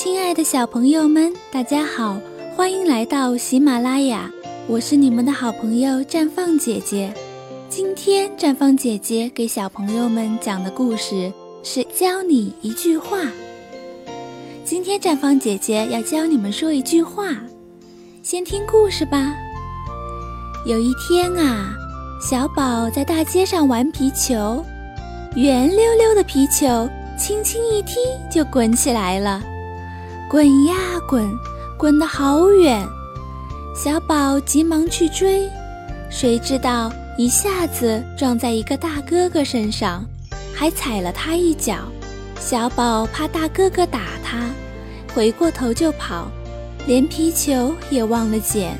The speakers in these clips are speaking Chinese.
亲爱的小朋友们，大家好，欢迎来到喜马拉雅，我是你们的好朋友绽放姐姐。今天绽放姐姐给小朋友们讲的故事是教你一句话。今天绽放姐姐要教你们说一句话，先听故事吧。有一天啊，小宝在大街上玩皮球，圆溜溜的皮球，轻轻一踢就滚起来了。滚呀滚，滚得好远！小宝急忙去追，谁知道一下子撞在一个大哥哥身上，还踩了他一脚。小宝怕大哥哥打他，回过头就跑，连皮球也忘了捡。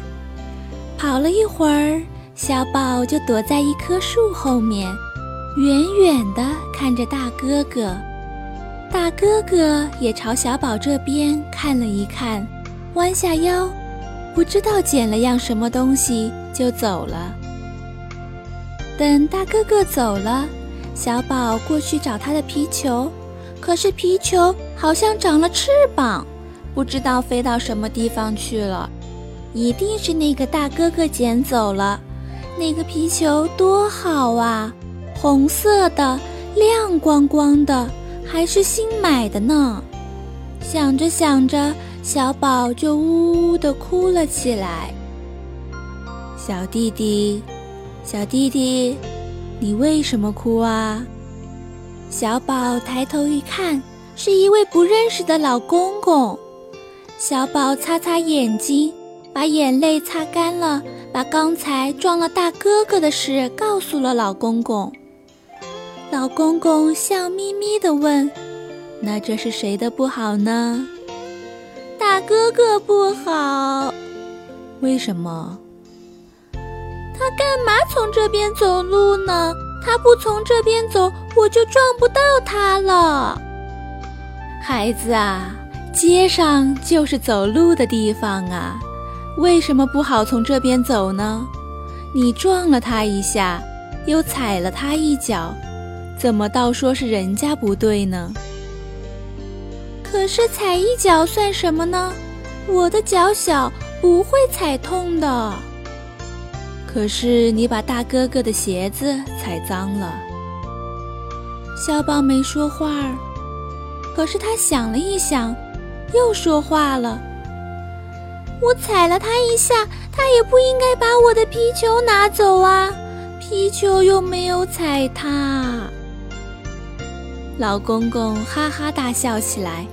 跑了一会儿，小宝就躲在一棵树后面，远远地看着大哥哥。大哥哥也朝小宝这边看了一看，弯下腰，不知道捡了样什么东西就走了。等大哥哥走了，小宝过去找他的皮球，可是皮球好像长了翅膀，不知道飞到什么地方去了。一定是那个大哥哥捡走了。那个皮球多好啊，红色的，亮光光的。还是新买的呢，想着想着，小宝就呜呜地哭了起来。小弟弟，小弟弟，你为什么哭啊？小宝抬头一看，是一位不认识的老公公。小宝擦擦眼睛，把眼泪擦干了，把刚才撞了大哥哥的事告诉了老公公。老公公笑眯眯地问：“那这是谁的不好呢？”大哥哥不好。为什么？他干嘛从这边走路呢？他不从这边走，我就撞不到他了。孩子啊，街上就是走路的地方啊，为什么不好从这边走呢？你撞了他一下，又踩了他一脚。怎么倒说是人家不对呢？可是踩一脚算什么呢？我的脚小，不会踩痛的。可是你把大哥哥的鞋子踩脏了。小宝没说话，可是他想了一想，又说话了。我踩了他一下，他也不应该把我的皮球拿走啊，皮球又没有踩他。老公公哈哈大笑起来，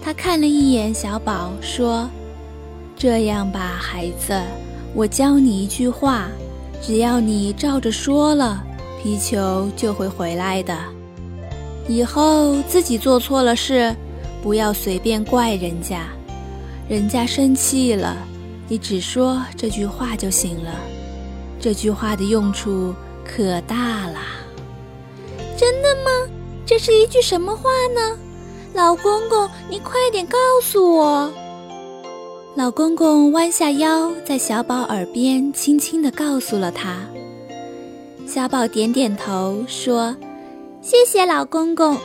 他看了一眼小宝，说：“这样吧，孩子，我教你一句话，只要你照着说了，皮球就会回来的。以后自己做错了事，不要随便怪人家，人家生气了，你只说这句话就行了。这句话的用处可大了。？”这是一句什么话呢？老公公，你快点告诉我。老公公弯下腰，在小宝耳边轻轻地告诉了他。小宝点点头，说：“谢谢老公公，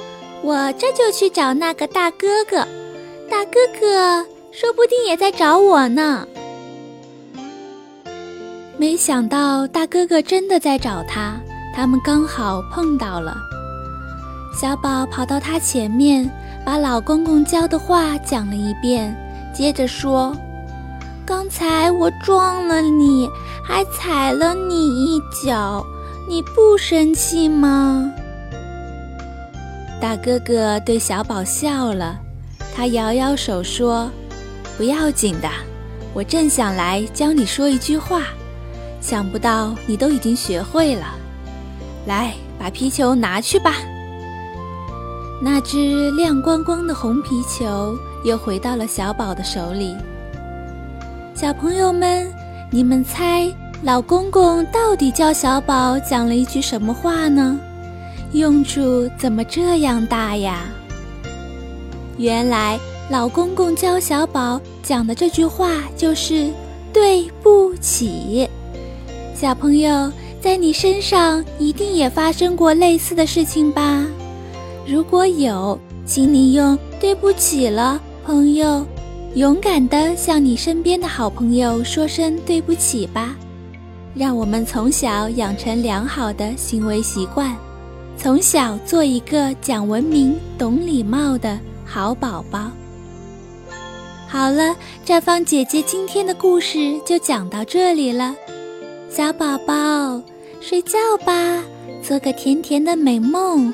我这就去找那个大哥哥。大哥哥说不定也在找我呢。”没想到大哥哥真的在找他，他们刚好碰到了。小宝跑到他前面，把老公公教的话讲了一遍，接着说：“刚才我撞了你，还踩了你一脚，你不生气吗？”大哥哥对小宝笑了，他摇摇手说：“不要紧的，我正想来教你说一句话，想不到你都已经学会了。来，把皮球拿去吧。”那只亮光光的红皮球又回到了小宝的手里。小朋友们，你们猜老公公到底教小宝讲了一句什么话呢？用处怎么这样大呀？原来老公公教小宝讲的这句话就是“对不起”。小朋友，在你身上一定也发生过类似的事情吧？如果有，请你用“对不起了”朋友，勇敢地向你身边的好朋友说声对不起吧。让我们从小养成良好的行为习惯，从小做一个讲文明、懂礼貌的好宝宝。好了，绽放姐姐今天的故事就讲到这里了，小宝宝睡觉吧，做个甜甜的美梦，